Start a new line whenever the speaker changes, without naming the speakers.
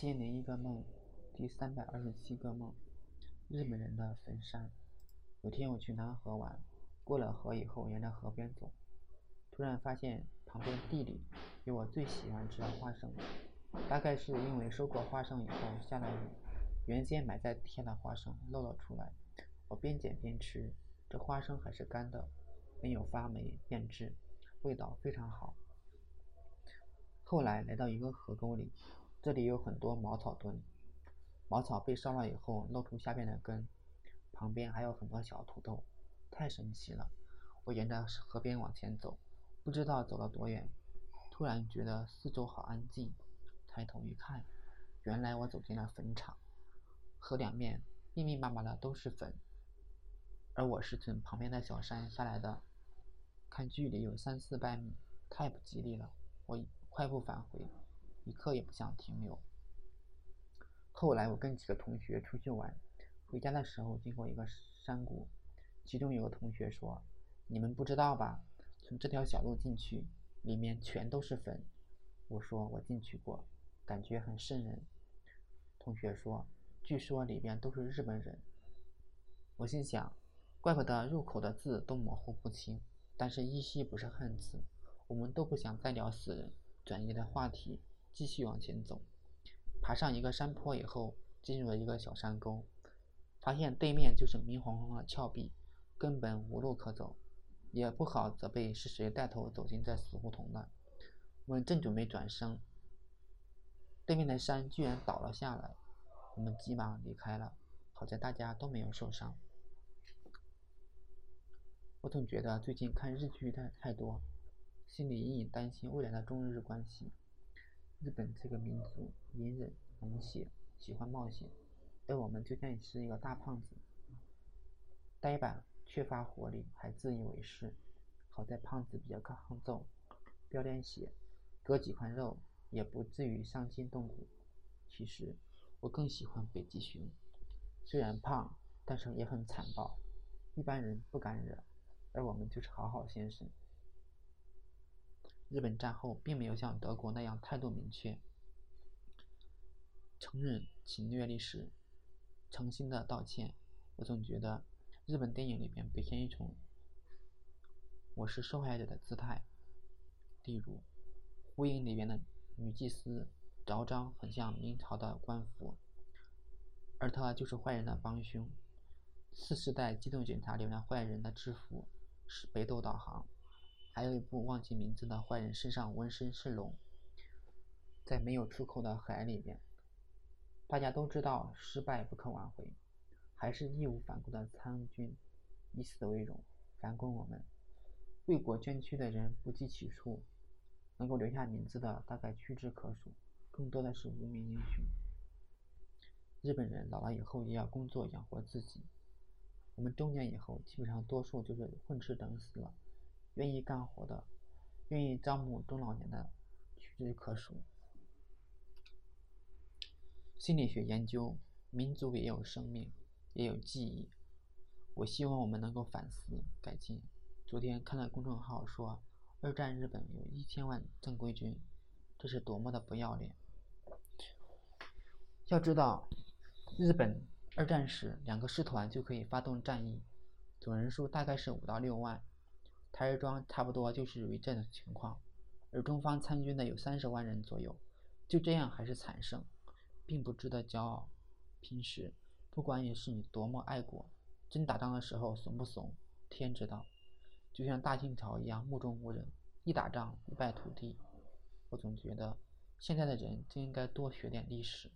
千零一个梦，第三百二十七个梦，日本人的坟山。有天我去南河玩，过了河以后，沿着河边走，突然发现旁边地里有我最喜欢吃的花生。大概是因为收过花生以后下了雨，原先埋在地下的花生露了出来。我边捡边吃，这花生还是干的，没有发霉变质，味道非常好。后来来到一个河沟里。这里有很多茅草墩，茅草被烧了以后露出下边的根，旁边还有很多小土豆，太神奇了！我沿着河边往前走，不知道走了多远，突然觉得四周好安静，抬头一看，原来我走进了坟场，河两面密密麻麻的都是坟，而我是从旁边的小山下来的，看距离有三四百米，太不吉利了，我快步返回。一刻也不想停留。后来我跟几个同学出去玩，回家的时候经过一个山谷，其中有个同学说：“你们不知道吧？从这条小路进去，里面全都是坟。”我说：“我进去过，感觉很瘆人。”同学说：“据说里边都是日本人。”我心想：“怪不得入口的字都模糊不清。”但是依稀不是汉字，我们都不想再聊死人，转移了话题。继续往前走，爬上一个山坡以后，进入了一个小山沟，发现对面就是明晃晃的峭壁，根本无路可走，也不好责备是谁带头走进这死胡同的。我们正准备转身，对面的山居然倒了下来，我们急忙离开了，好在大家都没有受伤。我总觉得最近看日剧太太多，心里隐隐担心未来的中日关系。日本这个民族隐忍、冷血，喜欢冒险，而我们就像是一个大胖子，呆板、缺乏活力，还自以为是。好在胖子比较抗揍，飙点血，割几块肉也不至于伤筋动骨。其实我更喜欢北极熊，虽然胖，但是也很残暴，一般人不敢惹，而我们就是好好先生。日本战后并没有像德国那样态度明确，承认侵略历史，诚心的道歉。我总觉得日本电影里边表现一种我是受害者的姿态，例如《火影》里边的女祭司昭彰很像明朝的官服，而他就是坏人的帮凶。四世代机动警察里面坏人的制服是北斗导航。还有一部忘记名字的坏人身上纹身是龙，在没有出口的海里面，大家都知道失败不可挽回，还是义无反顾的参军，以死为荣，反攻我们，为国捐躯的人不计其数，能够留下名字的大概屈指可数，更多的是无名英雄。日本人老了以后也要工作养活自己，我们中年以后基本上多数就是混吃等死了。愿意干活的，愿意招募中老年的，屈指可数。心理学研究，民族也有生命，也有记忆。我希望我们能够反思改进。昨天看了公众号说，二战日本有一千万正规军，这是多么的不要脸！要知道，日本二战时两个师团就可以发动战役，总人数大概是五到六万。台儿庄差不多就是属于这种情况，而中方参军的有三十万人左右，就这样还是惨胜，并不值得骄傲。平时不管你是你多么爱国，真打仗的时候怂不怂，天知道。就像大清朝一样目中无人，一打仗一败涂地。我总觉得现在的人就应该多学点历史。